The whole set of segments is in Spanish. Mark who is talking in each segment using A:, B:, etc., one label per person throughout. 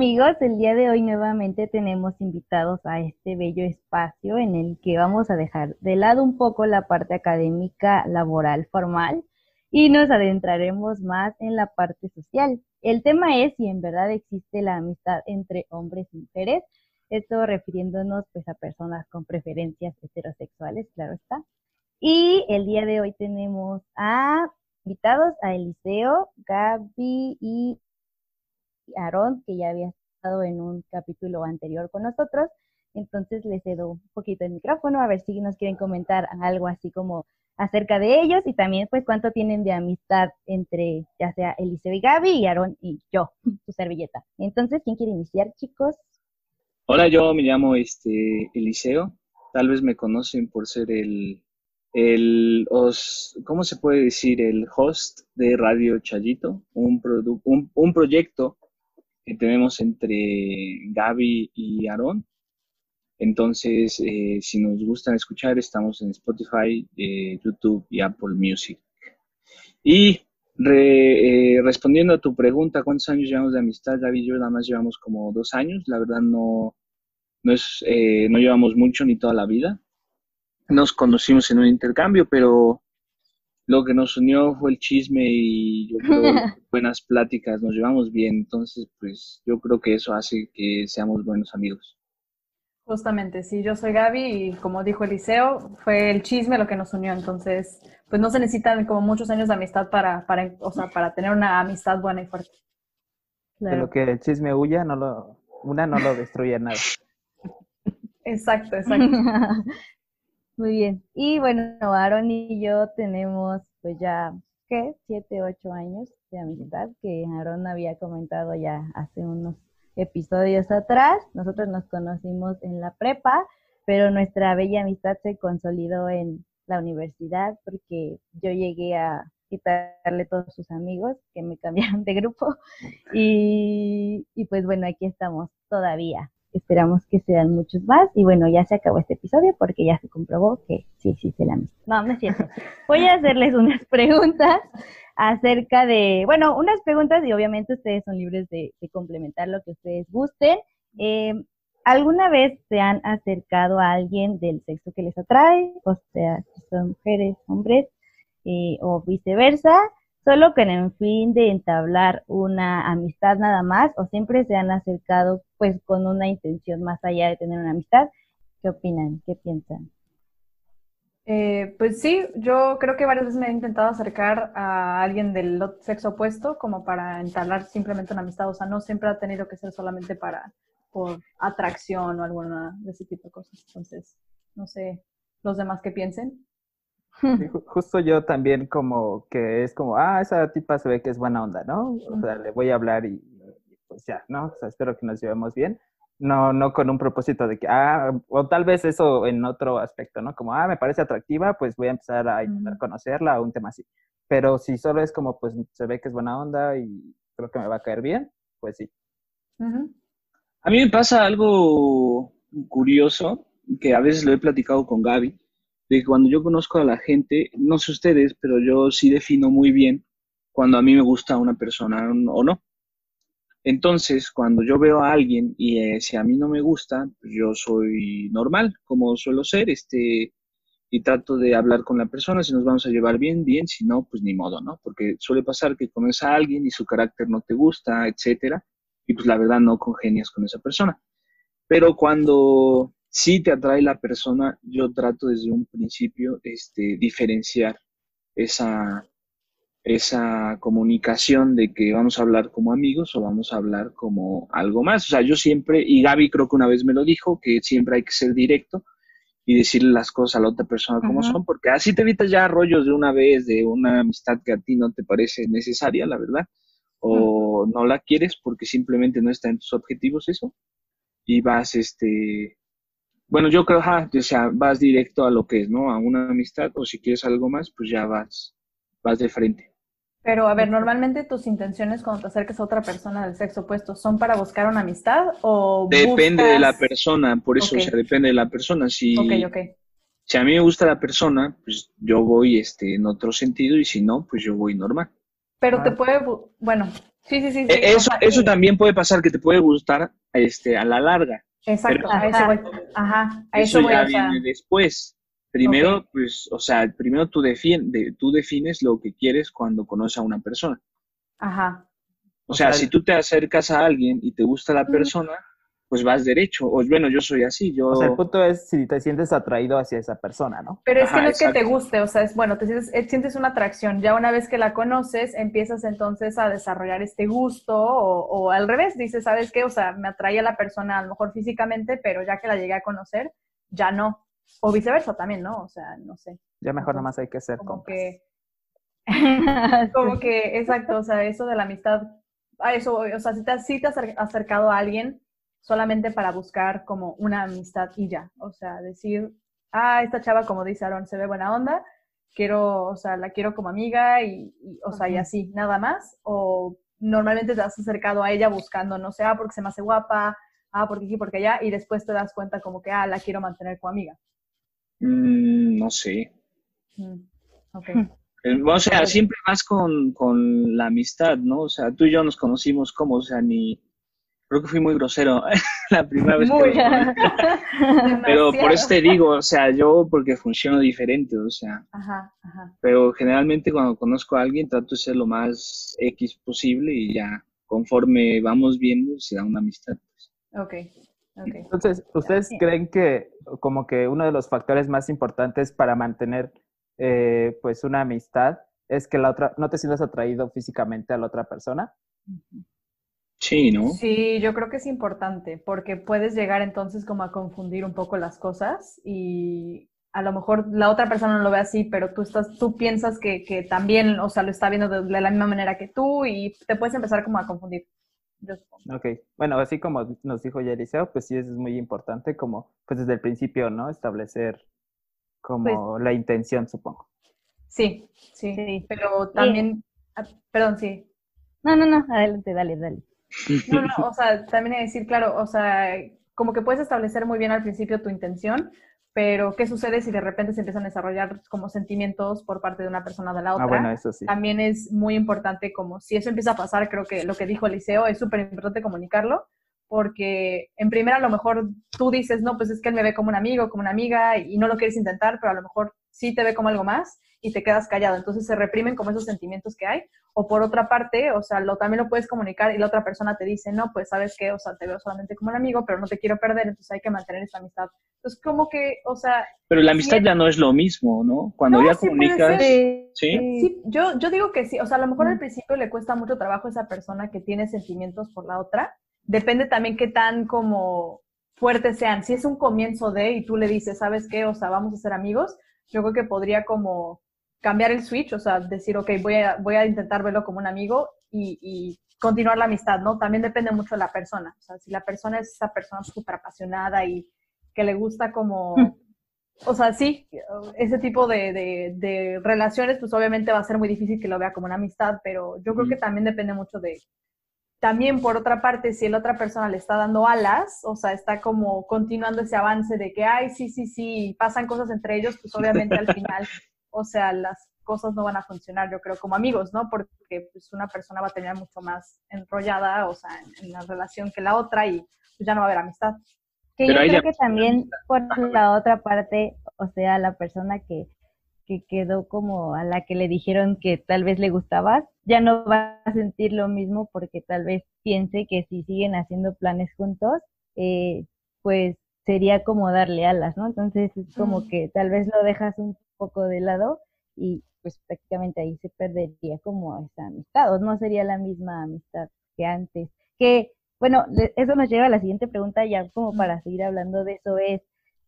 A: amigos, el día de hoy nuevamente tenemos invitados a este bello espacio en el que vamos a dejar de lado un poco la parte académica, laboral, formal y nos adentraremos más en la parte social. El tema es si en verdad existe la amistad entre hombres y mujeres, esto refiriéndonos pues a personas con preferencias heterosexuales, claro está. Y el día de hoy tenemos invitados a Eliseo, Gaby y Aarón, que ya había estado en un capítulo anterior con nosotros. Entonces les cedo un poquito el micrófono a ver si nos quieren comentar algo así como acerca de ellos y también pues cuánto tienen de amistad entre ya sea Eliseo y Gaby y Aarón y yo, su servilleta. Entonces, ¿quién quiere iniciar, chicos?
B: Hola, yo me llamo este Eliseo. Tal vez me conocen por ser el, el ¿cómo se puede decir? El host de Radio Chayito, un, un, un proyecto que tenemos entre Gaby y Aarón. Entonces, eh, si nos gustan escuchar, estamos en Spotify, eh, YouTube y Apple Music. Y eh, respondiendo a tu pregunta, ¿cuántos años llevamos de amistad? Gaby y yo nada más llevamos como dos años. La verdad no, no, es, no llevamos mucho ni toda la vida. Nos conocimos en un intercambio, pero lo que nos unió fue el chisme y yo creo buenas pláticas, nos llevamos bien, entonces pues yo creo que eso hace que seamos buenos amigos.
C: Justamente, sí, yo soy Gaby y como dijo Eliseo, fue el chisme lo que nos unió, entonces pues no se necesitan como muchos años de amistad para, para, o sea, para tener una amistad buena y fuerte.
D: De lo que el chisme huya, no lo, una no lo destruye nada.
C: exacto, exacto.
A: Muy bien. Y bueno, Aaron y yo tenemos pues ya, ¿qué? Siete, ocho años de amistad que Aaron había comentado ya hace unos episodios atrás. Nosotros nos conocimos en la prepa, pero nuestra bella amistad se consolidó en la universidad porque yo llegué a quitarle todos sus amigos que me cambiaron de grupo y, y pues bueno, aquí estamos todavía. Esperamos que sean muchos más. Y bueno, ya se acabó este episodio porque ya se comprobó que sí existe la amistad. No, no es cierto. Voy a hacerles unas preguntas acerca de, bueno, unas preguntas y obviamente ustedes son libres de, complementar lo que ustedes gusten. Eh, ¿Alguna vez se han acercado a alguien del sexo que les atrae? O sea, si son mujeres, hombres, eh, o viceversa solo con el fin de entablar una amistad nada más o siempre se han acercado pues con una intención más allá de tener una amistad. ¿Qué opinan? ¿Qué piensan?
C: Eh, pues sí, yo creo que varias veces me he intentado acercar a alguien del sexo opuesto como para entablar simplemente una amistad, o sea, no siempre ha tenido que ser solamente para por atracción o alguna de ese tipo de cosas. Entonces, no sé, los demás que piensen
D: justo yo también como que es como, ah, esa tipa se ve que es buena onda, ¿no? O sea, le voy a hablar y, pues ya, ¿no? O sea, espero que nos llevemos bien. No, no con un propósito de que, ah, o tal vez eso en otro aspecto, ¿no? Como, ah, me parece atractiva, pues voy a empezar a intentar conocerla o un tema así. Pero si solo es como, pues se ve que es buena onda y creo que me va a caer bien, pues sí.
B: A mí me pasa algo curioso, que a veces lo he platicado con Gaby, de que cuando yo conozco a la gente, no sé ustedes, pero yo sí defino muy bien cuando a mí me gusta una persona o no. Entonces, cuando yo veo a alguien y eh, si a mí no me gusta, pues yo soy normal, como suelo ser, este, y trato de hablar con la persona, si nos vamos a llevar bien, bien, si no, pues ni modo, ¿no? Porque suele pasar que conoces a alguien y su carácter no te gusta, etcétera, y pues la verdad no congenias con esa persona. Pero cuando si te atrae la persona, yo trato desde un principio este, diferenciar esa, esa comunicación de que vamos a hablar como amigos o vamos a hablar como algo más. O sea, yo siempre, y Gaby creo que una vez me lo dijo, que siempre hay que ser directo y decirle las cosas a la otra persona como son, porque así te evitas ya rollos de una vez, de una amistad que a ti no te parece necesaria, la verdad, o no la quieres porque simplemente no está en tus objetivos eso, y vas este bueno, yo creo, ja, o sea, vas directo a lo que es, ¿no? A una amistad, o si quieres algo más, pues ya vas, vas de frente.
C: Pero, a ver, normalmente tus intenciones cuando te acerques a otra persona del sexo opuesto son para buscar una amistad o
B: Depende de la persona, por eso, o sea, depende de la persona. Si, si a mí me gusta la persona, pues yo voy este, en otro sentido y si no, pues yo voy normal.
C: Pero te
D: Ah.
C: puede, bu- bueno, sí, sí, sí. sí, o
B: Eso,
C: sea,
B: eso también puede pasar, que te puede gustar este, a la larga.
C: Exacto,
B: pero-
C: a eso
A: Ajá.
C: voy. Ajá, a
B: Eso
C: eso voy,
B: ya
C: sea,
B: viene después. Primero, pues, o sea, primero tú, defin- de- tú defines lo que quieres cuando conoces a una persona.
C: ajá,
B: O
D: O
B: sea,
D: sea,
B: si tú te acercas a alguien y te gusta la persona, pues vas derecho. O bueno, yo soy así, yo...
D: O sea, el punto es si te sientes atraído hacia esa persona, ¿no?
C: Pero es
B: Ajá,
C: que no es que te guste, o sea, es bueno, te sientes, eh, sientes una atracción. Ya una vez que la conoces, empiezas entonces a desarrollar este gusto o, o al revés, dices, ¿sabes qué? O sea, me atrae a la persona a lo mejor físicamente, pero ya que la llegué a conocer, ya no. O viceversa también, ¿no? O sea, no sé.
D: Ya mejor nada
C: Entonces,
D: más hay que ser
C: Como
D: compas.
C: que, como que, exacto, o sea, eso de la amistad, a eso, o sea, si te, has- si te has acer- acercado a alguien solamente para buscar como una amistad y ya, o sea, decir, ah, esta chava, como dice Aaron, se ve buena onda, quiero, o sea, la quiero como amiga y, y, o sea, y así, nada más, o normalmente te has acercado a ella buscando, no sé, ah, porque se me hace guapa, ah, porque aquí, porque allá, y después te das cuenta como que, ah, la quiero mantener como amiga.
B: Mm, no sé.
C: Mm, ok.
B: Eh, O sea, siempre vas con, con la amistad, ¿no? O sea, tú y yo nos conocimos como, o sea, ni... Creo que fui muy grosero la primera vez
C: Muy.
B: que. Pero por eso te digo, o sea, yo porque funciono diferente, o sea,
C: Ajá, ajá.
B: pero generalmente cuando conozco a alguien trato de ser lo más X posible y ya conforme vamos viendo se da una amistad. pues.
C: Ok, ok.
D: Entonces, ¿ustedes creen que como que uno de los factores más importantes para mantener eh, pues una amistad es que la otra, no te sientas atraído físicamente a la otra persona?
B: Sí, ¿no?
C: Sí, yo creo que es importante porque puedes llegar entonces como a confundir un poco las cosas y a lo mejor la otra persona no lo ve así, pero tú estás, tú piensas que, que también, o sea, lo está viendo de, de la misma manera que tú y te puedes empezar como a confundir. Yo supongo.
D: Ok, bueno, así como nos dijo ya Eliseo, pues sí es muy importante como, pues desde el principio, ¿no? Establecer como la intención, supongo.
C: Sí, sí,
A: Sí.
C: pero también, ah, perdón, sí.
A: No, no, no, adelante, dale, dale.
C: No, no, o sea, también hay que decir, claro, o sea, como que puedes establecer muy bien al principio tu intención, pero ¿qué sucede si de repente se empiezan a desarrollar como sentimientos por parte de una persona o de la otra?
D: Ah, bueno, eso sí.
C: También es muy importante como si eso empieza a pasar, creo que lo que dijo Eliseo es súper importante comunicarlo, porque en primera a lo mejor tú dices, no, pues es que él me ve como un amigo, como una amiga y no lo quieres intentar, pero a lo mejor sí te ve como algo más y te quedas callado. Entonces se reprimen como esos sentimientos que hay. O por otra parte, o sea, lo, también lo puedes comunicar y la otra persona te dice, no, pues sabes qué, o sea, te veo solamente como un amigo, pero no te quiero perder, entonces hay que mantener esta amistad. Entonces como que, o sea,
B: Pero la amistad
C: Sí.
B: ya no es lo mismo, ¿no? Cuando
C: No,
B: ya
C: sí puede
B: comunicas,
C: ser.
B: ¿sí?
C: Sí, yo, yo digo que sí. O sea, a lo mejor al
A: Mm.
C: principio le cuesta mucho trabajo a esa persona que tiene sentimientos por la otra. Depende también qué tan como fuertes sean. Si es un comienzo de y tú le dices, ¿sabes qué? O sea, vamos a ser amigos, yo creo que podría como cambiar el switch, o sea, decir, ok, voy a, voy a intentar verlo como un amigo y, y continuar la amistad, ¿no? También depende mucho de la persona. O sea, si la persona es esa persona súper apasionada y que le gusta como o sea, sí, ese tipo de, de- de relaciones, pues obviamente va a ser muy difícil que lo vea como una amistad, pero yo creo que también depende mucho de... También, por otra parte, si la otra persona le está dando alas, o sea, está como continuando ese avance de que, ay, sí, sí, sí, pasan cosas entre ellos, pues obviamente al final, o sea, las cosas no van a funcionar, yo creo, como amigos, ¿no? Porque pues una persona va a terminar mucho más enrollada, o sea, en, en la relación que la otra y pues ya no va a haber amistad.
A: Que
B: Pero
A: yo creo que también por la otra parte, o sea, la persona que, que quedó como a la que le dijeron que tal vez le gustabas, ya no va a sentir lo mismo porque tal vez piense que si siguen haciendo planes juntos, eh, pues sería como darle alas, ¿no? Entonces es como que tal vez lo dejas un poco de lado y pues prácticamente ahí se perdería como esa amistad, o no sería la misma amistad que antes. Que, bueno, eso nos lleva a la siguiente pregunta, ya como para seguir hablando de eso, es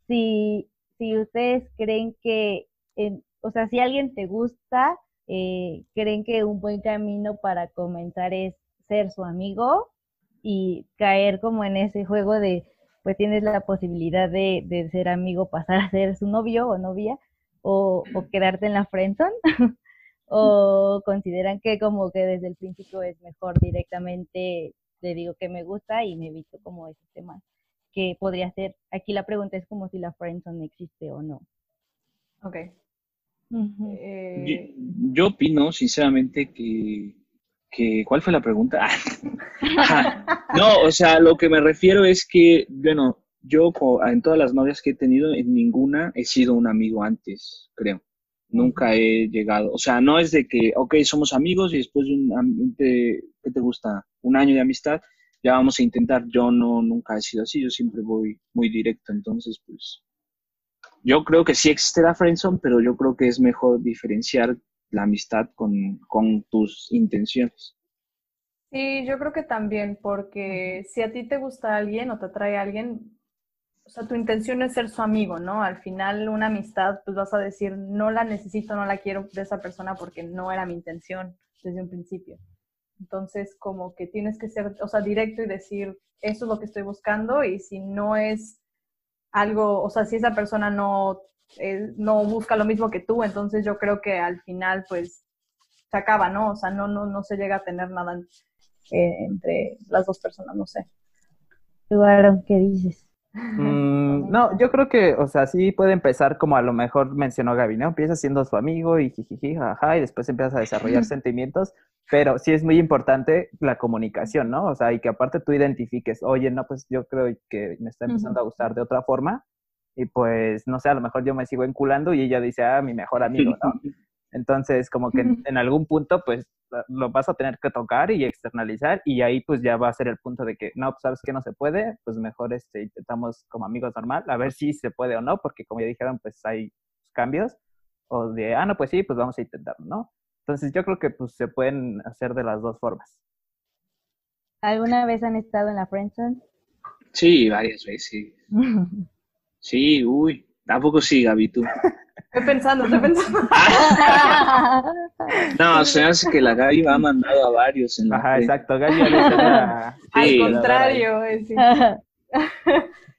A: si, si ustedes creen que, en- o sea, si alguien te gusta, eh, creen que un buen camino para comenzar es ser su amigo y caer como en ese juego de, pues tienes la posibilidad de, ser amigo, pasar a ser su novio o novia, o, quedarte en la friendzone, o consideran que como que desde el principio es mejor directamente le digo que me gusta y me evito como esos temas que podría ser, aquí la pregunta es como si la friendzone existe o no.
C: Ok. Eh,
B: yo opino, sinceramente, que que, ¿cuál fue la pregunta? no, o sea, lo que me refiero es que, bueno, yo en todas las novias que he tenido, en ninguna he sido un amigo antes, creo. Nunca he llegado, o sea, no es de que, ok, somos amigos y después de un, ¿qué te gusta? Un año de amistad, ya vamos a intentar. Yo no, nunca he sido así, yo siempre voy muy directo, entonces, pues, yo creo que sí existe la friendzone, pero yo creo que es mejor diferenciar la amistad con, con tus intenciones.
C: Sí, yo creo que también, porque si a ti te gusta alguien o te atrae alguien, o sea, tu intención es ser su amigo, ¿no? Al final, una amistad, pues vas a decir, no la necesito, no la quiero de esa persona porque no era mi intención desde un principio. Entonces, como que tienes que ser, o sea, directo y decir, eso es lo que estoy buscando y si no es algo, o sea, si esa persona no, eh, no busca lo mismo que tú, entonces yo creo que al final, pues, se acaba, ¿no? O sea, no, no, no se llega a tener nada eh, entre las dos personas, no sé.
A: Eduardo, ¿qué dices?
D: Mm, no, yo creo que, o sea, sí puede empezar como a lo mejor mencionó Gaby, ¿no? Empieza siendo su amigo y jijiji, jaja, y después empiezas a desarrollar sentimientos, pero sí es muy importante la comunicación, ¿no? O sea, y que aparte tú identifiques, oye, no, pues yo creo que me está empezando a gustar de otra forma, y pues, no sé, a lo mejor yo me sigo enculando y ella dice, ah, mi mejor amigo, ¿no? Entonces, como que en, algún punto, pues, lo vas a tener que tocar y externalizar y ahí pues ya va a ser el punto de que, no, pues sabes que no se puede, pues mejor este, intentamos como amigos normal, a ver si se puede o no, porque como ya dijeron, pues hay cambios, o de, ah, no, pues sí, pues vamos a intentarlo, ¿no? Entonces yo creo que pues se pueden hacer de las dos formas.
A: ¿Alguna vez han estado en la friendzone?
B: Sí, varias veces. sí, uy, tampoco sí, Gaby, tú.
C: Estoy pensando, estoy pensando.
B: no, se hace que la Gaby ha mandado a varios en la
D: Ajá, exacto, Gaby
C: Al contrario, es
A: Yo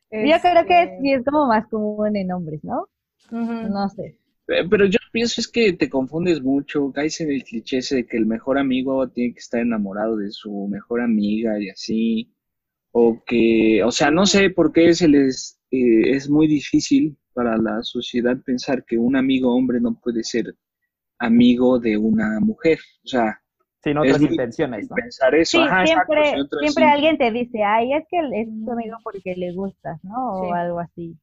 A: creo que este sí es como más común en hombres, ¿no? No sé.
B: Pero yo pienso es que te confundes mucho, caes en el cliché ese de que el mejor amigo tiene que estar enamorado de su mejor amiga y así. O que, o sea, no sé por qué se les eh, es muy difícil para la sociedad pensar que un amigo hombre no puede ser amigo de una mujer. O sea,
D: sin otras intenciones, ¿no?
B: Pensar eso.
A: Sí, siempre, siempre alguien te dice, ay, es que es tu amigo porque le gustas, ¿no? O algo así.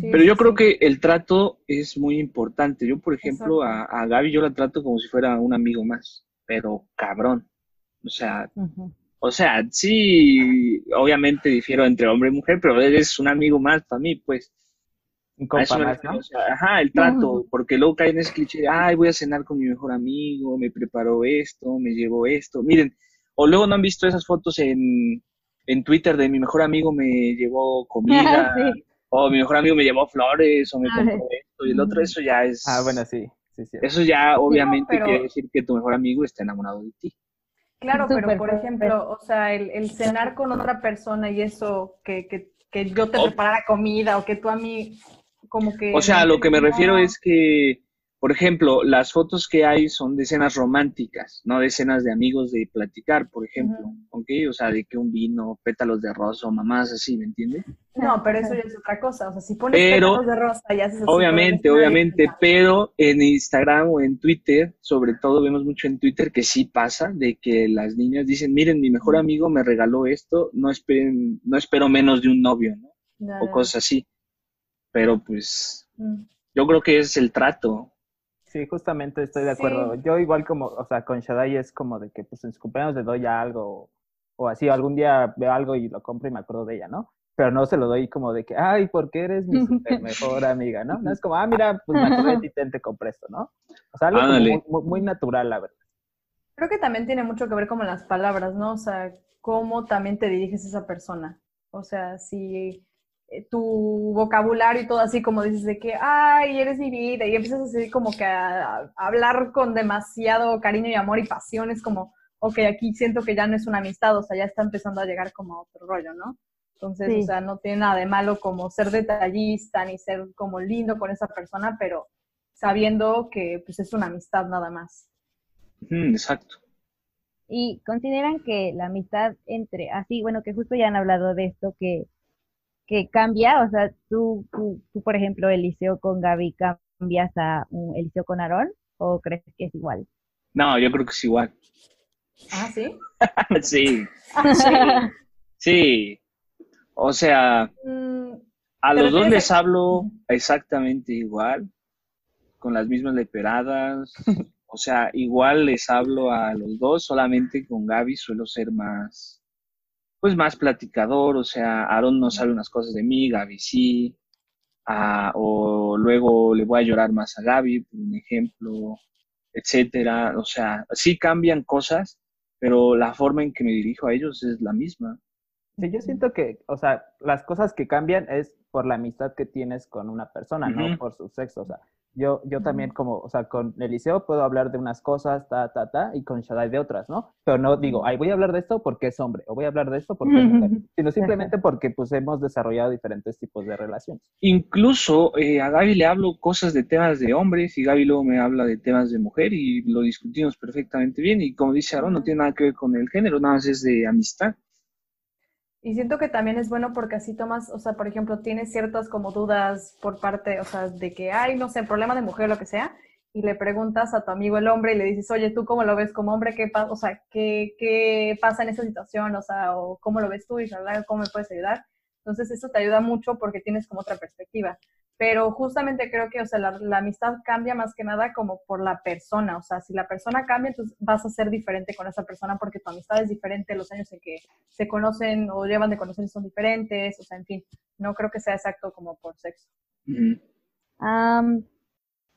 B: Pero yo creo que el trato es muy importante. Yo, por ejemplo, a, a, Gaby yo la trato como si fuera un amigo más, pero cabrón. O sea, o sea, sí, obviamente difiero entre hombre y mujer, pero eres un amigo más para mí, pues. Ajá, el trato, porque luego cae en ese cliché ay, voy a cenar con mi mejor amigo, me preparó esto, me llevó esto. Miren, o luego no han visto esas fotos en, en Twitter de mi mejor amigo me llevó comida, o mi mejor amigo me llevó flores, o me compró esto, y el otro, eso ya es...
D: Ah, bueno, sí, sí, sí.
B: Eso ya obviamente quiere decir que tu mejor amigo está enamorado de ti.
C: Claro, pero por ejemplo, o sea, el, el, cenar con otra persona y eso, que, que, que yo te preparara comida o que tú a mí
B: o sea, lo que me refiero es que, por ejemplo, las fotos que hay son de escenas románticas, no de escenas de amigos de platicar, por ejemplo, ¿ok? O sea, de que un vino, pétalos de rosa o mamás así, ¿me entiendes?
C: No, pero eso ya es otra cosa, o sea, si pones pétalos de rosa ya haces.
B: Obviamente, obviamente, pero en Instagram o en Twitter, sobre todo vemos mucho en Twitter que sí pasa, de que las niñas dicen, miren, mi mejor amigo me regaló esto, no esperen, no espero menos de un novio, ¿no? o cosas así pero pues yo creo que es el trato.
D: Sí, justamente estoy de acuerdo. Yo igual como, o sea, con Shadai es como de que pues en su cumpleaños le doy algo o así, algún día veo algo y lo compro y me acuerdo de ella, ¿no? Pero no se lo doy como de que, ay, porque eres mi super mejor amiga, ¿no? No es como, ah, mira, pues me acuerdo de ti, te, te compré esto, ¿no? O sea, algo muy, muy, natural, la verdad.
C: Creo que también tiene mucho que ver con las palabras, ¿no? O sea, cómo también te diriges a esa persona. O sea, si tu vocabulario y todo así como dices de que, ay, eres mi vida, y empiezas así como que a, hablar con demasiado cariño y amor y pasión, es como, ok, aquí siento que ya no es una amistad, o sea, ya está empezando a llegar como a otro rollo, ¿no? Entonces, o sea, no tiene nada de malo como ser detallista ni ser como lindo con esa persona, pero sabiendo que pues es una amistad nada más.
B: exacto.
A: Y consideran que la amistad entre, así, bueno, que justo ya han hablado de esto, que que cambia, o sea, tú, tú, por ejemplo, el liceo con Gaby, ¿cambias a un, el liceo con Aarón o crees que es igual?
B: No, yo creo que es igual.
C: Ah, ¿sí?
B: sí, sí, sí. O sea,
C: Mm,
B: a
C: ¿Te
B: los dos les
C: a-
B: hablo exactamente igual, con las mismas leperadas. O sea, igual les hablo a los dos, solamente con Gaby suelo ser más, pues más platicador. O sea, Aaron no sabe unas cosas de mí, Gaby sí. Ah, o luego le voy a llorar más a Gaby, por un ejemplo, etcétera. O sea, sí cambian cosas, pero la forma en que me dirijo a ellos es la misma.
D: Sí, yo siento que, o sea, las cosas que cambian es por la amistad que tienes con una persona, no por su sexo. O sea, yo, yo también como, o sea, con Eliseo puedo hablar de unas cosas, ta, ta, ta, y con Shaddai de otras, ¿no? Pero no digo, ay, voy a hablar de esto porque es hombre, o voy a hablar de esto porque es mujer, sino simplemente porque, pues, hemos desarrollado diferentes tipos de relaciones.
B: Incluso eh, a Gaby le hablo cosas de temas de hombres y Gaby luego me habla de temas de mujer y lo discutimos perfectamente bien. Y como dice Aaron, no tiene nada que ver con el género, nada más es de amistad.
C: Y siento que también es bueno porque así tomas, o sea, por ejemplo, tienes ciertas como dudas por parte, o sea, de que hay, no sé, problema de mujer o lo que sea, y le preguntas a tu amigo el hombre y le dices, oye, ¿tú cómo lo ves como hombre? ¿Qué? O sea, ¿qué, ¿qué pasa en esa situación? O sea, o ¿cómo lo ves tú? Y ¿cómo me puedes ayudar? Entonces, eso te ayuda mucho porque tienes como otra perspectiva. Pero justamente creo que, o sea, la, la amistad cambia más que nada como por la persona. O sea, si la persona cambia, entonces vas a ser diferente con esa persona porque tu amistad es diferente, los años en que se conocen o llevan de conocer son diferentes. O sea, en fin, no creo que sea exacto como por sexo.
A: Am,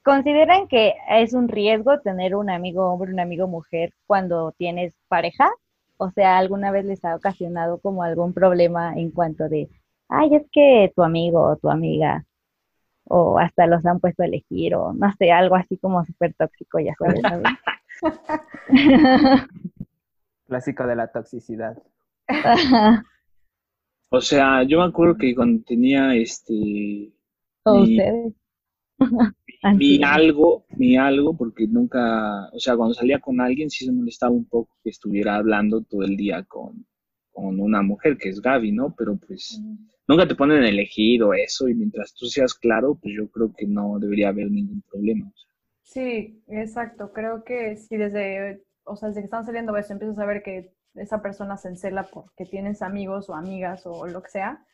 A: ¿Consideran que es un riesgo tener un amigo hombre, un amigo mujer cuando tienes pareja? O sea, ¿alguna vez les ha ocasionado como algún problema en cuanto de, ay, es que tu amigo o tu amiga, o hasta los han puesto a elegir, o no sé, algo así como súper tóxico, ya sabes, ¿sabes?
D: Clásico de la toxicidad.
B: O sea, yo me acuerdo que cuando tenía este
A: O
B: mi,
A: ustedes.
B: mi algo, mi algo, porque nunca, o sea, cuando salía con alguien sí se molestaba un poco que estuviera hablando todo el día con, con una mujer que es Gaby, ¿no? Pero pues nunca te ponen a elegir o eso, y mientras tú seas claro, pues yo creo que no debería haber ningún problema. o sea.
C: Sí, exacto. Creo que si desde, o sea, desde que están saliendo eso, empiezas a ver que esa persona se encela porque tienes amigos o amigas o lo que sea,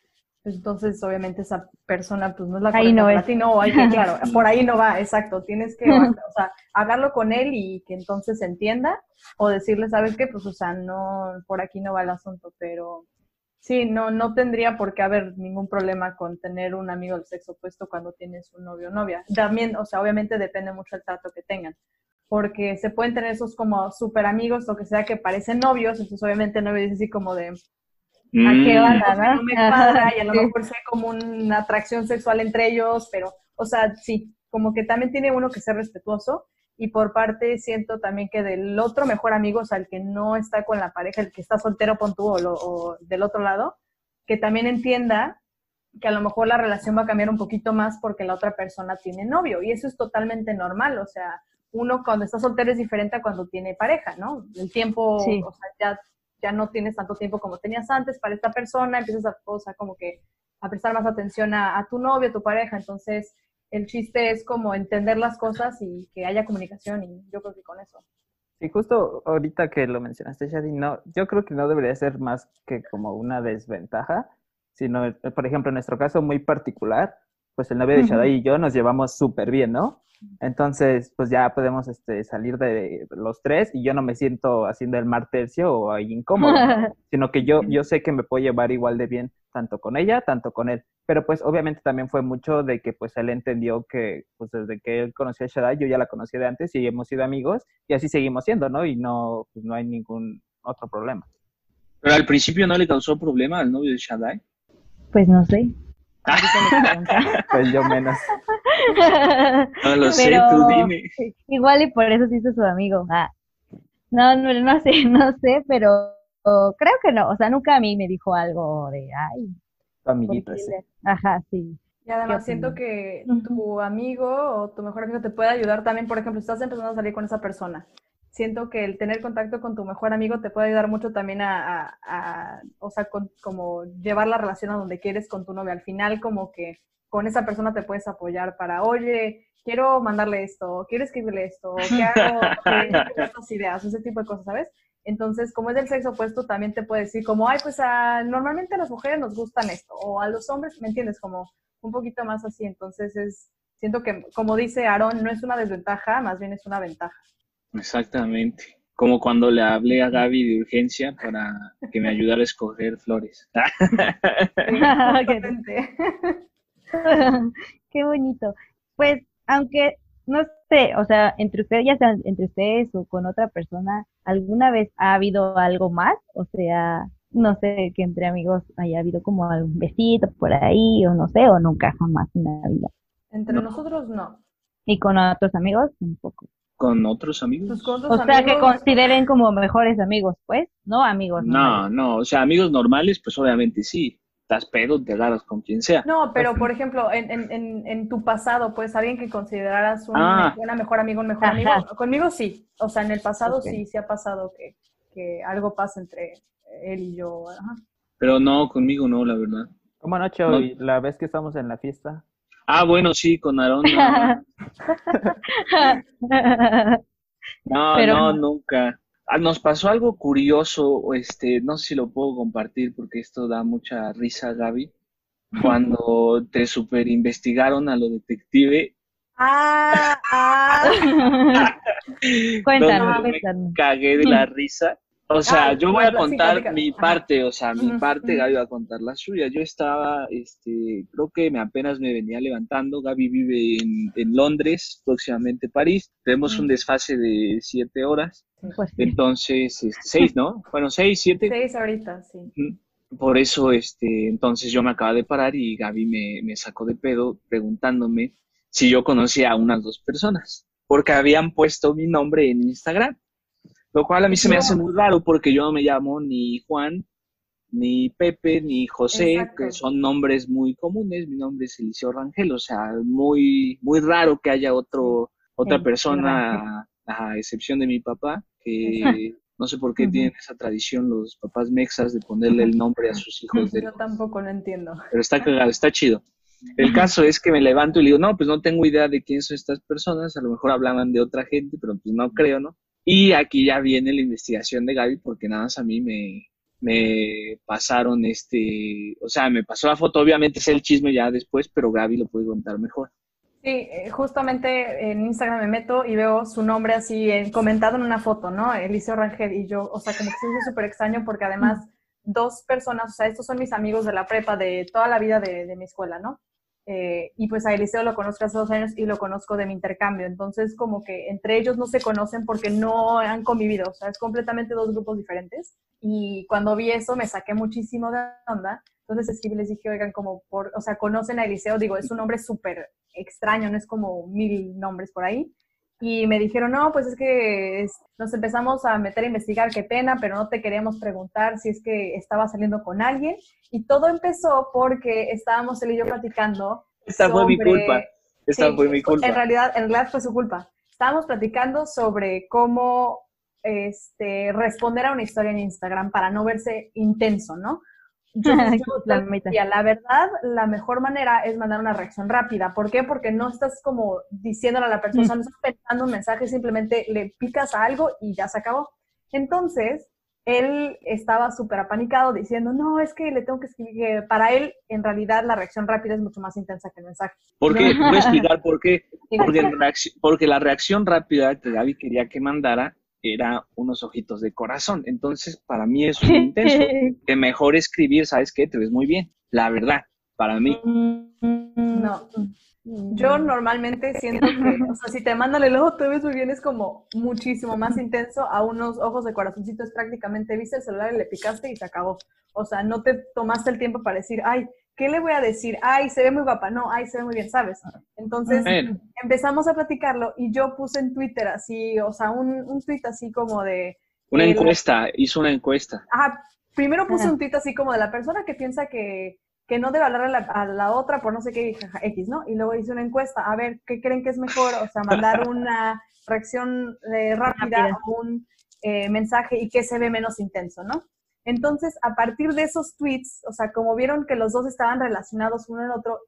C: entonces obviamente esa persona pues no es la
A: Ahí no
C: para
A: es.
C: ti, no, hay que, claro, por ahí no va, exacto. Tienes que, o sea, hablarlo con él y que entonces se entienda o decirle, ¿sabes qué? Pues, o sea, no, por aquí no va el asunto, pero sí, no, no tendría por qué haber ningún problema con tener un amigo del sexo opuesto cuando tienes un novio o novia. También, o sea, obviamente depende mucho el trato que tengan, porque se pueden tener esos como súper amigos, lo que sea, que parecen novios, entonces obviamente el novio dice así como de, ¿a qué
B: Mm,
C: onda, no?
A: ¿no?
C: me cuadra y a lo mejor sea como una atracción sexual entre ellos, pero, o sea, sí, como que también tiene uno que ser respetuoso y por parte siento también que del otro mejor amigo, o sea, el que no está con la pareja, el que está soltero, pon tú, o, lo- o del otro lado, que también entienda que a lo mejor la relación va a cambiar un poquito más porque la otra persona tiene novio y eso es totalmente normal, o sea, uno cuando está soltero es diferente a cuando tiene pareja, ¿no? El tiempo,
A: Sí.
C: o sea, ya, ya no tienes tanto tiempo como tenías antes para esta persona, empiezas a, o sea, como que a prestar más atención a, a tu novio, a tu pareja, entonces el chiste es como entender las cosas y que haya comunicación y yo creo que con eso.
D: Y justo ahorita que lo mencionaste, Shadi, no, yo creo que no debería ser más que como una desventaja, sino, eh, por ejemplo, en nuestro caso muy particular, pues el novio de
A: Ujú.
D: Shadai y yo nos llevamos súper bien, ¿no? Entonces, pues ya podemos este, salir de los tres y yo no me siento haciendo el mar tercio o ahí incómodo, ¿no? sino que yo, yo sé que me puedo llevar igual de bien tanto con ella, tanto con él. Pero pues obviamente también fue mucho de que pues él entendió que pues desde que él conocía a Shaddai, yo ya la conocía de antes y hemos sido amigos y así seguimos siendo, ¿no? Y no, pues no hay ningún otro problema.
B: Pero al principio no le causó problema al novio de Shaddai.
A: Pues no sé.
D: Pues yo menos.
B: No lo sé, tú dime.
A: Igual y por eso se hizo su amigo. Ah. No, no, no sé, no sé, pero creo que no. O sea, nunca a mí me dijo algo de, ay,
D: Tu amiguito
A: ¿por qué
D: ese.
A: le-?" Ajá, sí.
C: Y además
A: ¿Qué
C: siento que tu amigo o tu mejor amigo te puede ayudar también, por ejemplo, si estás empezando a salir con esa persona. Siento que el tener contacto con tu mejor amigo te puede ayudar mucho también a, a- a- o sea, con- como llevar la relación a donde quieres con tu novia. Al final, como que con esa persona te puedes apoyar para, oye, quiero mandarle esto, quiero escribirle esto, ¿qué hago? ¿Qué otras ideas? Ese tipo de cosas, ¿sabes? Entonces, como es del sexo opuesto, también te puede decir como, ay, pues a, normalmente a las mujeres nos gustan esto, o a los hombres, ¿me entiendes? Como un poquito más así. Entonces, es, siento que, como dice Aaron, no es una desventaja, más bien es una ventaja.
B: Exactamente. Como cuando le hablé a Gaby de urgencia para que me ayudara a escoger flores.
A: Qué bonito. Pues, aunque no sé, o sea, entre ustedes, ya sean entre ustedes o con otra persona, ¿alguna vez ha habido algo más? O sea, no sé, que entre amigos haya habido como algún besito por ahí, o no sé, o nunca jamás en la vida.
C: Entre nosotros no.
A: ¿Y con otros amigos? Un poco.
B: ¿Con otros amigos?
C: Pues
A: o sea, que consideren como mejores amigos, pues, ¿no? Amigos.
B: No, no, o sea, amigos normales, pues obviamente sí estás pedo, te agarras con quien sea.
C: No, pero por ejemplo, en, en, en, tu pasado, pues alguien que consideraras un, ah. una mejor amigo, un mejor amigo. Conmigo sí. O sea, en el pasado sí, sí ha pasado que, que algo pasa entre él y yo.
B: Pero no, conmigo no, la verdad.
D: ¿Cómo anoche hoy? La vez que estamos en la fiesta.
B: Ah, bueno, sí, con Aarón. No, no, nunca. Ah, nos pasó algo curioso, este, no sé si lo puedo compartir porque esto da mucha risa, Gaby. Cuando te super investigaron a lo detective.
C: Ah, ah.
A: cuéntanos, cuéntanos.
B: Me cagué de la risa. O sea, yo voy a contar mi parte, o sea, mi parte, Gaby va a contar la suya. Yo estaba, este, creo que me apenas me venía levantando. Gaby vive en, en Londres, próximamente París. Tenemos un desfase de siete horas. Pues entonces, este, seis, ¿no? Bueno, seis, siete.
C: Seis ahorita, sí.
B: Por eso, este, entonces yo me acaba de parar y Gaby me, me sacó de pedo preguntándome si yo conocía a unas dos personas, porque habían puesto mi nombre en Instagram, lo cual a mí se me hace muy raro porque yo no me llamo ni Juan, ni Pepe, ni José, que son nombres muy comunes, mi nombre es Eliseo Rangel, o sea, muy, muy raro que haya otro, otra persona, a excepción de mi papá, que no sé por qué tienen esa tradición los papás mexas de ponerle el nombre a sus hijos. De
C: Yo tampoco lo entiendo.
B: Pero está cagado, está chido. El caso es que me levanto y le digo, no, pues no tengo idea de quién son estas personas, a lo mejor hablaban de otra gente, pero pues no creo, ¿no? Y aquí ya viene la investigación de Gaby, porque nada más a mí me, me pasaron este, o sea, me pasó la foto, obviamente es el chisme ya después, pero Gaby lo puede contar mejor.
C: Sí, eh, justamente en Instagram me meto y veo su nombre así comentado en una foto, ¿no? Eliseo Rangel y yo, o sea, como que se hizo súper extraño porque además dos personas, o sea, estos son mis amigos de la prepa de toda la vida de, mi escuela, ¿no? Eh, y pues a Eliseo lo conozco hace dos años y lo conozco de mi intercambio, entonces como que entre ellos no se conocen porque no han convivido, o sea, es completamente dos grupos diferentes. Y cuando vi eso me saqué muchísimo de onda entonces escribí les dije, oigan, como por, o sea, conocen a Eliseo, digo, es un nombre súper extraño, no es como mil nombres por ahí. Y me dijeron, no, pues es que nos empezamos a meter a investigar, qué pena, pero no te queríamos preguntar si es que estaba saliendo con alguien. Y todo empezó porque estábamos él y yo platicando.
B: Esta fue mi culpa. Esta fue mi culpa.
C: En realidad, en realidad fue su culpa. Estábamos platicando sobre cómo este, responder a una historia en Instagram para no verse intenso, ¿no? La, la verdad, la mejor manera es mandar una reacción rápida. ¿Por qué? Porque no estás como diciéndole a la persona, no estás pensando un mensaje, simplemente le picas a algo y ya se acabó. Entonces, él estaba súper apanicado diciendo, no, es que le tengo que escribir, para él, en realidad, la reacción rápida es mucho más intensa que el mensaje.
B: ¿Por qué? Voy a explicar por qué. Porque, porque la reacción rápida que Gaby quería que mandara era unos ojitos de corazón. Entonces, para mí es un intenso. que mejor escribir, ¿sabes qué? Te ves muy bien. La verdad, para mí.
C: No. Yo normalmente siento que, o sea, si te mandan el ojo, te ves muy bien, es como muchísimo más intenso a unos ojos de corazoncito. Es prácticamente, viste el celular y le picaste y se acabó. O sea, no te tomaste el tiempo para decir, ay, ¿qué le voy a decir? Ay, se ve muy guapa. No, ay, se ve muy bien, ¿sabes? Entonces empezamos a platicarlo y yo puse en Twitter así, o sea, un, un tweet así como de...
B: Una encuesta, hizo una encuesta.
C: Ajá, primero puse un tweet así como de la persona que piensa que, que no debe hablar a la, otra por no sé qué X, ¿no? Y luego hice una encuesta, a ver, ¿qué creen que es mejor? O sea, mandar una reacción eh, rápida o un eh, mensaje y que se ve menos intenso, ¿no? Entonces, a partir de esos tweets, o sea, como vieron que los dos estaban relacionados uno en otro,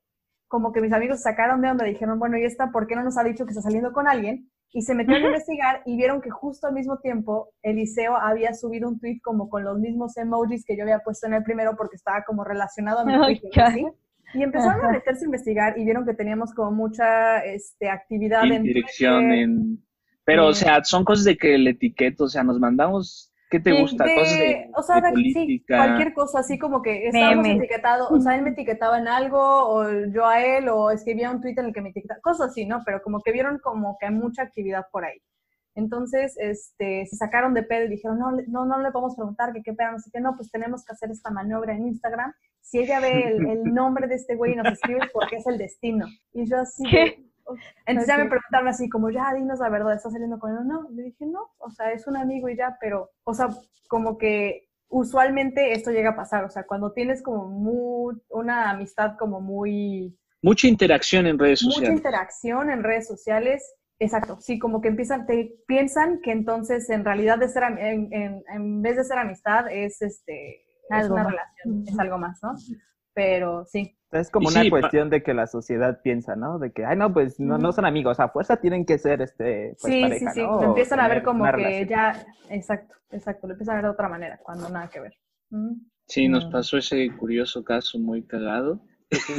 C: como que mis amigos sacaron de onda, dijeron, bueno, ¿y esta por qué no nos ha dicho que está saliendo con alguien? Y se metieron a investigar y vieron que justo al mismo tiempo Eliseo había subido un tweet como con los mismos emojis que yo había puesto en el primero porque estaba como relacionado a mi. ¿sí? Y empezaron a meterse a investigar y vieron que teníamos como mucha este, actividad
B: en dirección en... Pero, o sea, son cosas de que el etiqueto, o sea, nos mandamos ¿Qué te gusta? cosas de,
C: o sea, política. cualquier cosa, así como que estábamos etiquetados, o sea, él me etiquetaba en algo, o yo a él, o escribía un tweet en el que me etiquetaba, cosas así, ¿no? Pero como que vieron como que hay mucha actividad por ahí. Entonces, este, se sacaron de pedo y dijeron, no, no, no le podemos preguntar que qué pedo, no sé qué, no, pues tenemos que hacer esta maniobra en Instagram. Si ella ve el, nombre de este güey y nos escribe es porque es el destino. Y yo así, ¿Qué? Entonces ya me preguntaron así como, ya, dinos la verdad, ¿estás saliendo con él? No, le dije, no, o sea, es un amigo y ya, pero, o sea, como que usualmente esto llega a pasar, o sea, cuando tienes como muy, una amistad como muy...
B: Mucha interacción en redes sociales.
C: Mucha interacción en redes sociales, exacto, sí, como que empiezan, te piensan que entonces en realidad de ser, en, en, en vez de ser amistad es este, es una relación, es algo más, ¿no? Pero sí,
D: es como una cuestión de que la sociedad piensa, ¿no? De que, ay, no, pues no, no son amigos, a fuerza tienen que ser este.
C: Pues, sí, sí, sí, lo empiezan a ver como que ya, exacto, exacto, lo empiezan a ver de otra manera, cuando nada que ver.
B: Sí, nos pasó ese curioso caso muy cagado.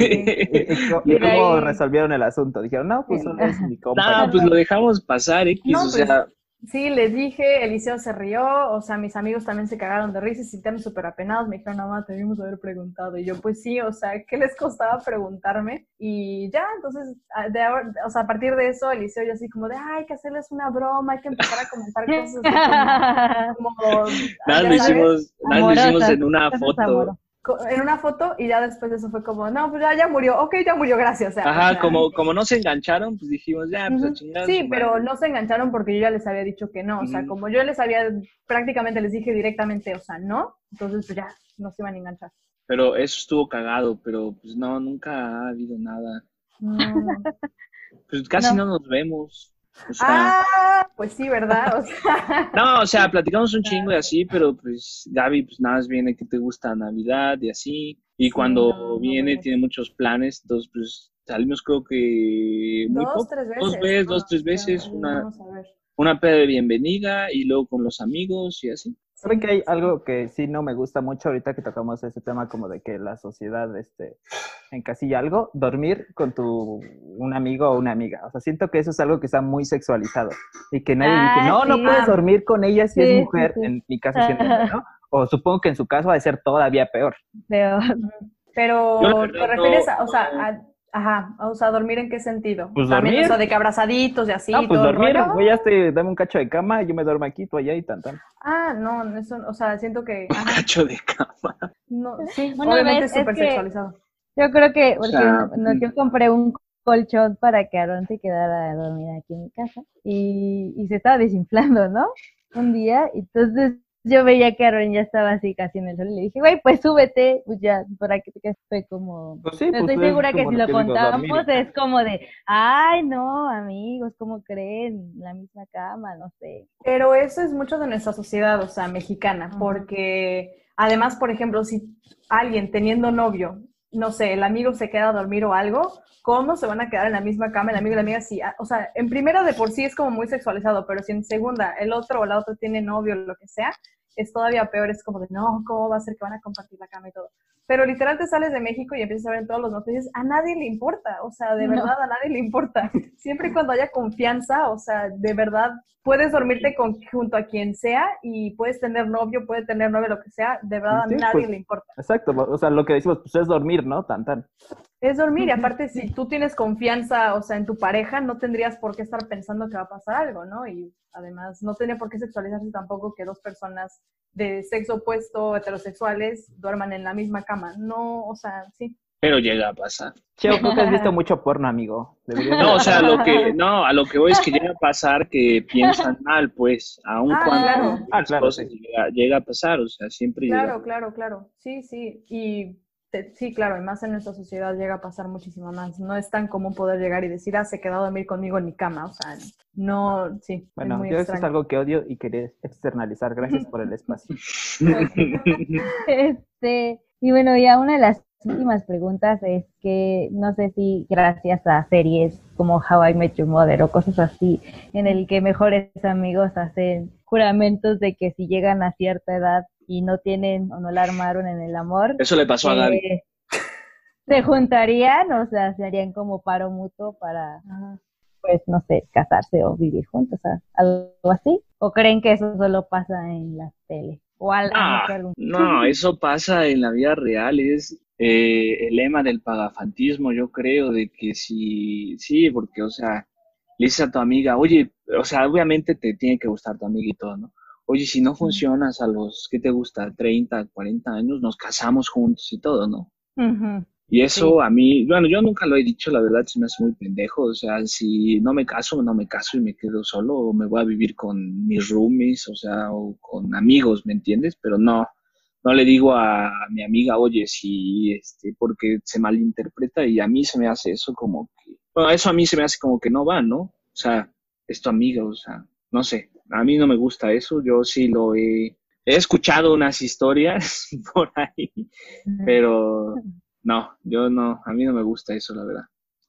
D: ¿Y, cómo resolvieron el asunto? Dijeron, no, pues solo es mi compa.
B: No, pues lo dejamos pasar, X, o pues, sea,
C: Sí, les dije, Eliseo se rió, o sea, mis amigos también se cagaron de risa y se sintieron súper apenados, me dijeron, no, te debimos haber preguntado. Y yo, pues sí, o sea, ¿qué les costaba preguntarme? Y ya, entonces, de ahora, o sea, a partir de eso, Eliseo yo así como de, ay, hay que hacerles una broma, hay que empezar a comentar cosas como... como
B: nada, lo hicimos, nada lo hicimos en una foto
C: en una foto y ya después de eso fue como, no, pues ya, ya murió, ok, ya murió, gracias.
B: Ajá, como, como no se engancharon, pues dijimos, ya, pues a chingar.
C: Sí, pero no se engancharon porque yo ya les había dicho que no, o sea, como yo les había, prácticamente les dije directamente, o sea, no, entonces pues ya, no se iban a enganchar.
B: Pero eso estuvo cagado, pero pues no, nunca ha habido nada. Pues casi no nos vemos
C: ah, pues sí, ¿verdad?
B: no, o sea, platicamos un chingo y así, pero pues Gaby, pues nada más viene que te gusta Navidad y así. Y cuando viene tiene muchos planes, entonces pues salimos creo que
C: muy dos, tres veces.
B: Dos veces, dos, tres veces, una, una de bienvenida y luego con los amigos y así.
D: ¿Saben que hay algo que sí no me gusta mucho ahorita que tocamos ese tema como de que la sociedad este, encasilla algo? Dormir con tu un amigo o una amiga. O sea, siento que eso es algo que está muy sexualizado y que nadie dice, ah, no, no puedes dormir con ella si es mujer, en mi caso siento, ¿no? O supongo que en su caso va a ser todavía peor.
C: Peor. Pero, ¿te refieres a, o sea, a Ajá, o sea, ¿dormir en qué sentido?
D: Pues También, dormir.
C: O de que abrazaditos y así.
D: No, pues dormir, voy ya te, dame un cacho de cama, yo me duermo aquí, tú allá y tan tan.
C: Ah, no, eso, o sea, siento que...
B: Un cacho de cama.
C: No, sí, obviamente es súper sexualizado.
A: Yo creo que, porque no, yo compré un colchón para que Aaron se quedara a dormir aquí en mi casa y, y se estaba desinflando, ¿no? Un día, entonces yo veía que Aaron ya estaba así casi en el sol y le dije, güey, pues súbete, pues ya, para que te quedes fue como...
D: Pues sí,
A: pues estoy segura que si lo contamos es como de, ay, no, amigos, ¿cómo creen? La misma cama, no sé.
C: Pero eso es mucho de nuestra sociedad, o sea, mexicana, porque además, por ejemplo, si alguien teniendo novio, no sé, el amigo se queda a dormir o algo, ¿cómo se van a quedar en la misma cama el amigo y la amiga? Si, o sea, en primera de por sí es como muy sexualizado, pero si en segunda el otro o la otra tiene novio o lo que sea, es todavía peor, es como de, no, ¿cómo va a ser que van a compartir la cama y todo? Pero literal te sales de México y empiezas a ver en todos los noticias, a nadie le importa, o sea, de verdad a nadie le importa. Siempre y cuando haya confianza, o sea, de verdad puedes dormirte con, junto a quien sea y puedes tener novio, puede tener novio, lo que sea, de verdad a nadie
D: pues,
C: le importa.
D: Exacto, o sea, lo que decimos, pues es dormir, ¿no? Tan, tan.
C: Es dormir, y aparte si tú tienes confianza, o sea, en tu pareja, no tendrías por qué estar pensando que va a pasar algo, ¿no? Y además no tenía por qué sexualizarse tampoco que dos personas de sexo opuesto, heterosexuales, duerman en la misma cama. No, o sea, sí.
B: Pero llega a pasar.
D: Cheo, creo que has visto mucho porno, amigo.
B: no, o sea, lo que, no, a lo que voy es que llega a pasar que piensan mal, pues, aun ah, cuando
C: claro.
B: ah, claro, llega, llega, a pasar, o sea, siempre
C: Claro, claro, claro. Sí, sí. Y sí, claro, y más en nuestra sociedad llega a pasar muchísimo más. No es tan común poder llegar y decir, ah, se quedó a dormir conmigo en mi cama. O sea, no, sí.
D: Bueno, yo eso es algo que odio y quería externalizar. Gracias por el espacio.
A: este, y bueno, ya una de las últimas preguntas es que no sé si gracias a series como How I Met Your Mother o cosas así, en el que mejores amigos hacen juramentos de que si llegan a cierta edad y no tienen o no la armaron en el amor.
B: Eso le pasó a Gaby.
A: eh, se juntarían, o sea, se harían como paro mutuo para, pues, no sé, casarse o vivir juntos, o sea, algo así. ¿O creen que eso solo pasa en las tele? O al,
B: Ah,
A: no sé, algún-
B: no, eso pasa en la vida real, es eh, el lema del pagafantismo, yo creo, de que si, sí, porque, o sea, le dices a tu amiga, oye, o sea, obviamente te tiene que gustar tu amiga y todo, ¿no? Oye, si no funcionas a los, ¿qué te gusta? 30, 40 años, nos casamos juntos y todo, ¿no?
A: Ujú.
B: Y eso a mí, bueno, yo nunca lo he dicho, la verdad se me hace muy pendejo. O sea, si no me caso, no me caso y me quedo solo, o me voy a vivir con mis roomies, o sea, o con amigos, ¿me entiendes? Pero no, no le digo a mi amiga, oye, si, este, porque se malinterpreta y a mí se me hace eso como que, bueno, eso a mí se me hace como que no va, ¿no? O sea, es tu amiga, o sea, no sé, a mí no me gusta eso, yo sí lo he, he escuchado unas historias por ahí, pero no, yo no, a mí no me gusta eso, la verdad.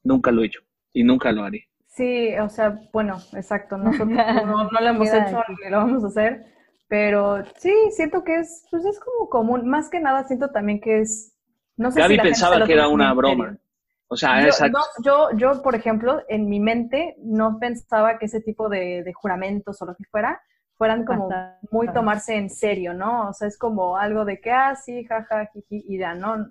B: Nunca lo he hecho y nunca lo haré.
C: Sí, o sea, bueno, exacto. Nosotros no, no lo hemos hecho ni lo vamos a hacer, pero sí, siento que es, pues es como común. Más que nada, siento también que es, no sé
B: Gaby
C: si la
B: pensaba que era una broma.
C: serio.
B: O sea,
C: Yo,
B: exacto.
C: no, yo, yo, por ejemplo, en mi mente no pensaba que ese tipo de, de juramentos o lo que fuera fueran como muy tomarse en serio, ¿no? O sea, es como algo de que, ah, sí, jaja, jiji, y ya, ¿no?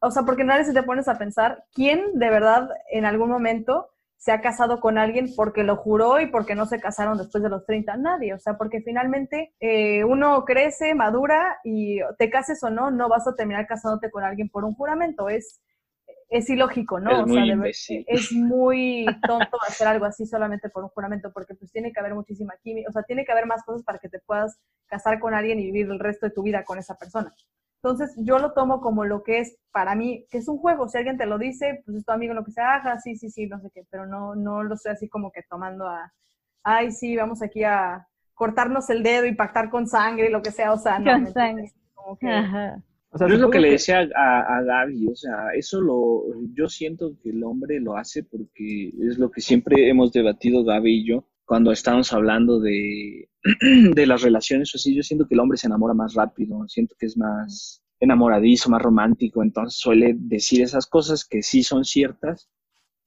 C: O sea, porque en realidad si te pones a pensar, ¿quién de verdad en algún momento se ha casado con alguien porque lo juró y porque no se casaron después de los 30? Nadie, o sea, porque finalmente eh, uno crece, madura y te cases o no, no vas a terminar casándote con alguien por un juramento, es, es ilógico, ¿no?
B: Es
C: o sea,
B: muy
C: de
B: imbécil.
C: es muy tonto hacer algo así solamente por un juramento, porque pues tiene que haber muchísima química, o sea, tiene que haber más cosas para que te puedas casar con alguien y vivir el resto de tu vida con esa persona. Entonces, yo lo tomo como lo que es para mí, que es un juego. Si alguien te lo dice, pues es tu amigo, lo que sea, ajá, sí, sí, sí, no sé qué, pero no, no lo estoy así como que tomando a, ay, sí, vamos aquí a cortarnos el dedo y pactar con sangre y lo que sea, o sea, no.
A: Con Ajá.
D: O sea,
B: Yo es lo que le decía a, a Gaby, o sea, eso lo, yo siento que el hombre lo hace porque es lo que siempre hemos debatido Gaby y yo cuando estamos hablando de, de las relaciones o así, yo siento que el hombre se enamora más rápido, siento que es más enamoradizo, más romántico, entonces suele decir esas cosas que sí son ciertas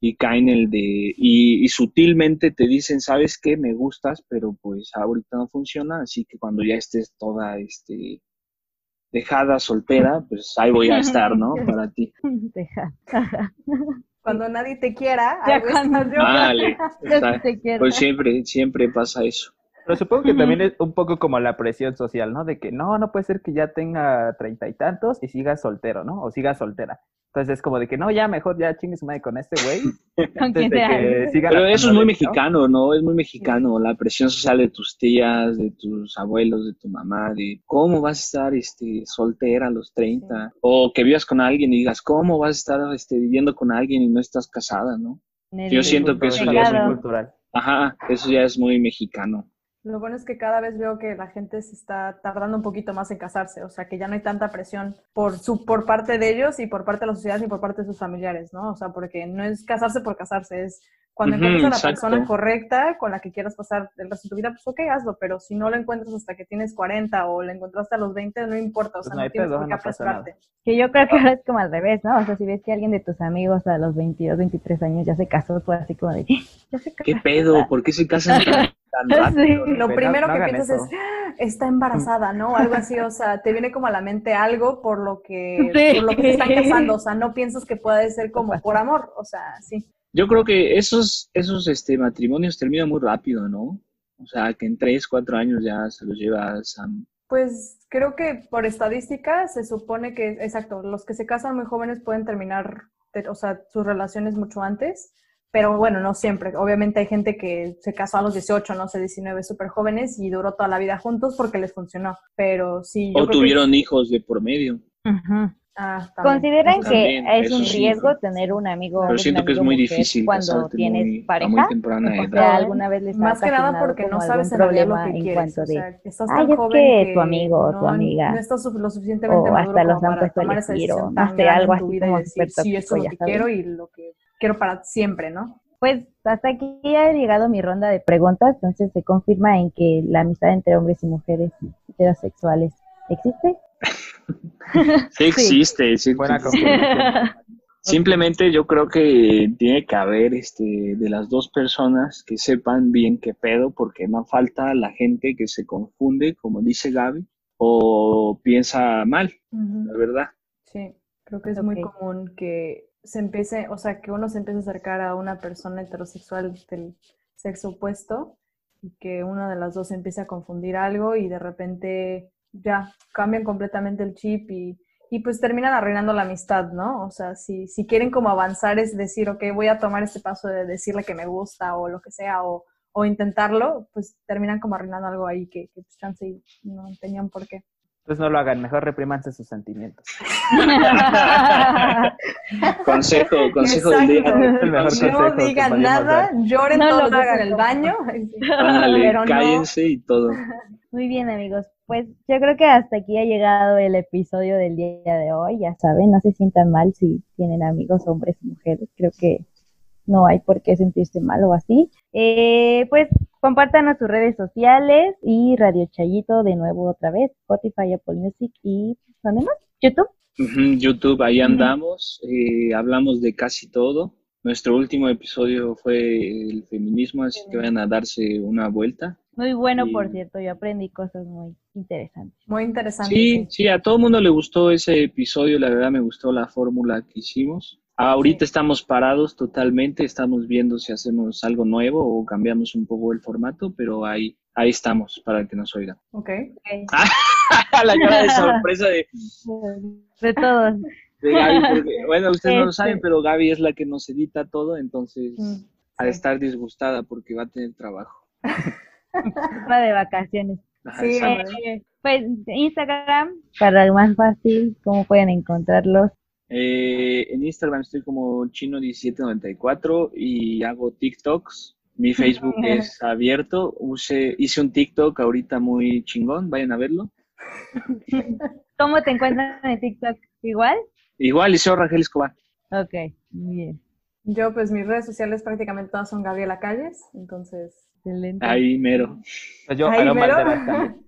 B: y caen el de, y, y sutilmente te dicen, ¿sabes qué? Me gustas, pero pues ahorita no funciona, así que cuando ya estés toda, este, dejada, soltera, pues ahí voy a estar, ¿no? Para ti.
A: Deja.
C: Cuando nadie te quiera,
A: Ya cuando-
C: yo.
B: Vale,
A: sí te quiero.
B: pues siempre, siempre pasa eso.
D: Pero supongo que también es un poco como la presión social, ¿no? De que no, no puede ser que ya tenga treinta y tantos y siga soltero, ¿no? O siga soltera. Entonces es como de que no, ya mejor ya chingue su madre con este güey.
A: Con
D: antes
A: quien
D: de
A: sea.
D: que siga
B: Pero eso es muy
D: ¿no?
B: mexicano, ¿no? Es muy mexicano, la presión social de tus tías, de tus abuelos, de tu mamá, de cómo vas a estar este, soltera a los 30, o que vivas con alguien y digas, ¿cómo vas a estar este, viviendo con alguien y no estás casada, ¿no? Yo siento que eso ya es muy
D: cultural.
B: Ajá, eso ya es muy mexicano.
C: Lo bueno es que cada vez veo que la gente se está tardando un poquito más en casarse, o sea, que ya no hay tanta presión por su por parte de ellos y por parte de la sociedad ni por parte de sus familiares, ¿no? O sea, porque no es casarse por casarse, es cuando
B: Ujú,
C: encuentres a la
B: exacto.
C: persona correcta con la que quieras pasar el resto de tu vida, pues ok, hazlo, pero si no lo encuentras hasta que tienes 40 o lo encontraste a los 20, no importa, o
D: Pues
C: sea,
D: no
C: tienes por qué apresurarte.
A: Que yo creo que ahora es como al revés, ¿no? O sea, si ves que alguien de tus amigos a los 22, 23 años ya se casó, pues así como de, ya se casó.
B: ¿Qué pedo? ¿Por qué se casan tan, tan rápido?
A: Sí.
C: Lo primero
D: no
C: que piensas
D: eso.
C: es, "Ah, está embarazada, ¿no? Algo así, o sea, te viene como a la mente algo por lo que,
A: Sí.
C: por lo que se están casando, o sea, no piensas que puede ser como por amor, o sea, sí.
B: Yo creo que esos, esos este, matrimonios terminan muy rápido, ¿no? O sea, que en 3, 4 años ya se los llevas a...
C: Pues creo que por estadística se supone que, exacto, los que se casan muy jóvenes pueden terminar, te- o sea, sus relaciones mucho antes, pero bueno, no siempre. Obviamente hay gente que se casó a los 18, no sé, 19, súper jóvenes y duró toda la vida juntos porque les funcionó, pero sí, yo
B: O
C: creo que-
B: tuvieron hijos de por medio.
A: Ujú.
C: Ah, también.
A: ¿Consideran
C: Eso
A: que
B: también,
A: es
B: eso
A: un
B: sí.
A: riesgo tener un amigo
B: Pero
A: un
B: siento que es muy difícil
A: cuando tienes
B: muy- a
A: pareja?
B: muy temprana
A: O sea, alguna vez les
C: Más que nada porque no sabes en realidad lo
A: problema
C: que
A: en
C: quieres.
A: cuanto
C: O
A: de
C: sea, estás
A: "Ay,
C: tan
A: es
C: joven
A: que
C: que
A: tu amigo o tu
C: no,
A: amiga".
C: no estás su- lo suficientemente
A: o
C: maduro
A: hasta los
C: como
A: han
C: para
A: puesto a
C: tomar esa
A: elegir o
C: decisión
A: no sé, algo
C: tu
A: así como
C: decir, sí, esto es lo
A: ya
C: que
A: sabes.
C: quiero y lo que quiero para siempre, ¿no?
A: Pues hasta aquí ha llegado mi ronda de preguntas, entonces se confirma en que la amistad entre hombres y mujeres heterosexuales existe.
B: Sí existe, sí
D: Buena.
B: Simplemente yo creo que tiene que haber este, de las dos personas que sepan bien qué pedo, porque no falta la gente que se confunde, como dice Gaby, o piensa mal, la verdad.
C: Sí, creo que es muy común que se empiece, o sea, que uno se empiece a acercar a una persona heterosexual del sexo opuesto y que una de las dos empiece a confundir algo y de repente ya cambian completamente el chip y, y pues terminan arruinando la amistad, ¿no? O sea, si, si quieren como avanzar es decir, ok, voy a tomar este paso de decirle que me gusta o lo que sea o, o intentarlo, pues terminan como arruinando algo ahí que, que pues chance y no tenían por qué.
D: Entonces no lo hagan, mejor reprímanse sus sentimientos.
B: Consejo, consejo del día.
C: Exacto.
D: El mejor consejo
C: No digan nada, lloren
A: No
C: todos
A: lo hagan,
C: en el baño.
B: Ándale,
C: Pero no.
B: cállense y todo.
A: Muy bien, amigos. Pues yo creo que hasta aquí ha llegado el episodio del día de hoy. Ya saben, no se sientan mal si tienen amigos, hombres y mujeres. Creo que no hay por qué sentirse mal o así. Eh, pues compártanos sus redes sociales y Radio Chayito de nuevo otra vez, Spotify, Apple Music y ¿dónde más? YouTube.
B: YouTube, ahí andamos, eh, hablamos de casi todo. Nuestro último episodio fue el feminismo, así que vayan a darse una vuelta.
A: Muy bueno, por
B: Y-
A: cierto. Yo aprendí cosas muy interesantes.
C: Muy interesante.
B: Sí, sí, a todo el mundo le gustó ese episodio, la verdad me gustó la fórmula que hicimos. Ahorita estamos parados totalmente, estamos viendo si hacemos algo nuevo o cambiamos un poco el formato, pero ahí, ahí estamos para que nos oiga.
C: Ok.
B: la cara de sorpresa de,
A: De todos.
B: De Gaby, porque, bueno, ustedes no lo
A: Este-
B: saben, pero Gaby es la que nos edita todo, entonces
C: Mm,
B: ha de
C: sí.
B: estar disgustada porque va a tener trabajo.
A: Va de vacaciones.
C: Sí,
B: exacto.
A: Eh, pues Instagram, para el más fácil, ¿cómo pueden encontrarlos?
B: Eh, en Instagram estoy como chino1794 y hago TikToks. Mi Facebook es abierto. Use, hice un TikTok ahorita muy chingón, vayan a verlo.
A: ¿Cómo te encuentran en TikTok? ¿Igual?
B: Igual, Liceo Rangel Escobar.
A: Ok, muy bien.
C: Yo, pues mis redes sociales prácticamente todas son Gabriela Calles, entonces.
A: Excelente.
B: Ahí mero.
D: Pues yo,
C: Ahí
D: Aarón
C: mero.
D: Valderas también.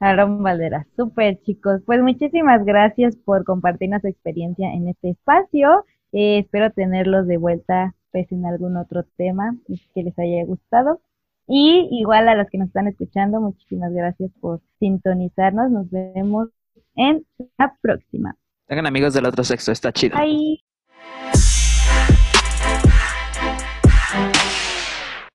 A: Aaron Valderas. Súper, chicos. Pues muchísimas gracias por compartirnos su experiencia en este espacio. Eh, espero tenerlos de vuelta pues en algún otro tema que les haya gustado. Y igual a los que nos están escuchando, muchísimas gracias por sintonizarnos. Nos vemos en la próxima.
D: Tengan amigos del otro sexo, está chido.
A: Bye.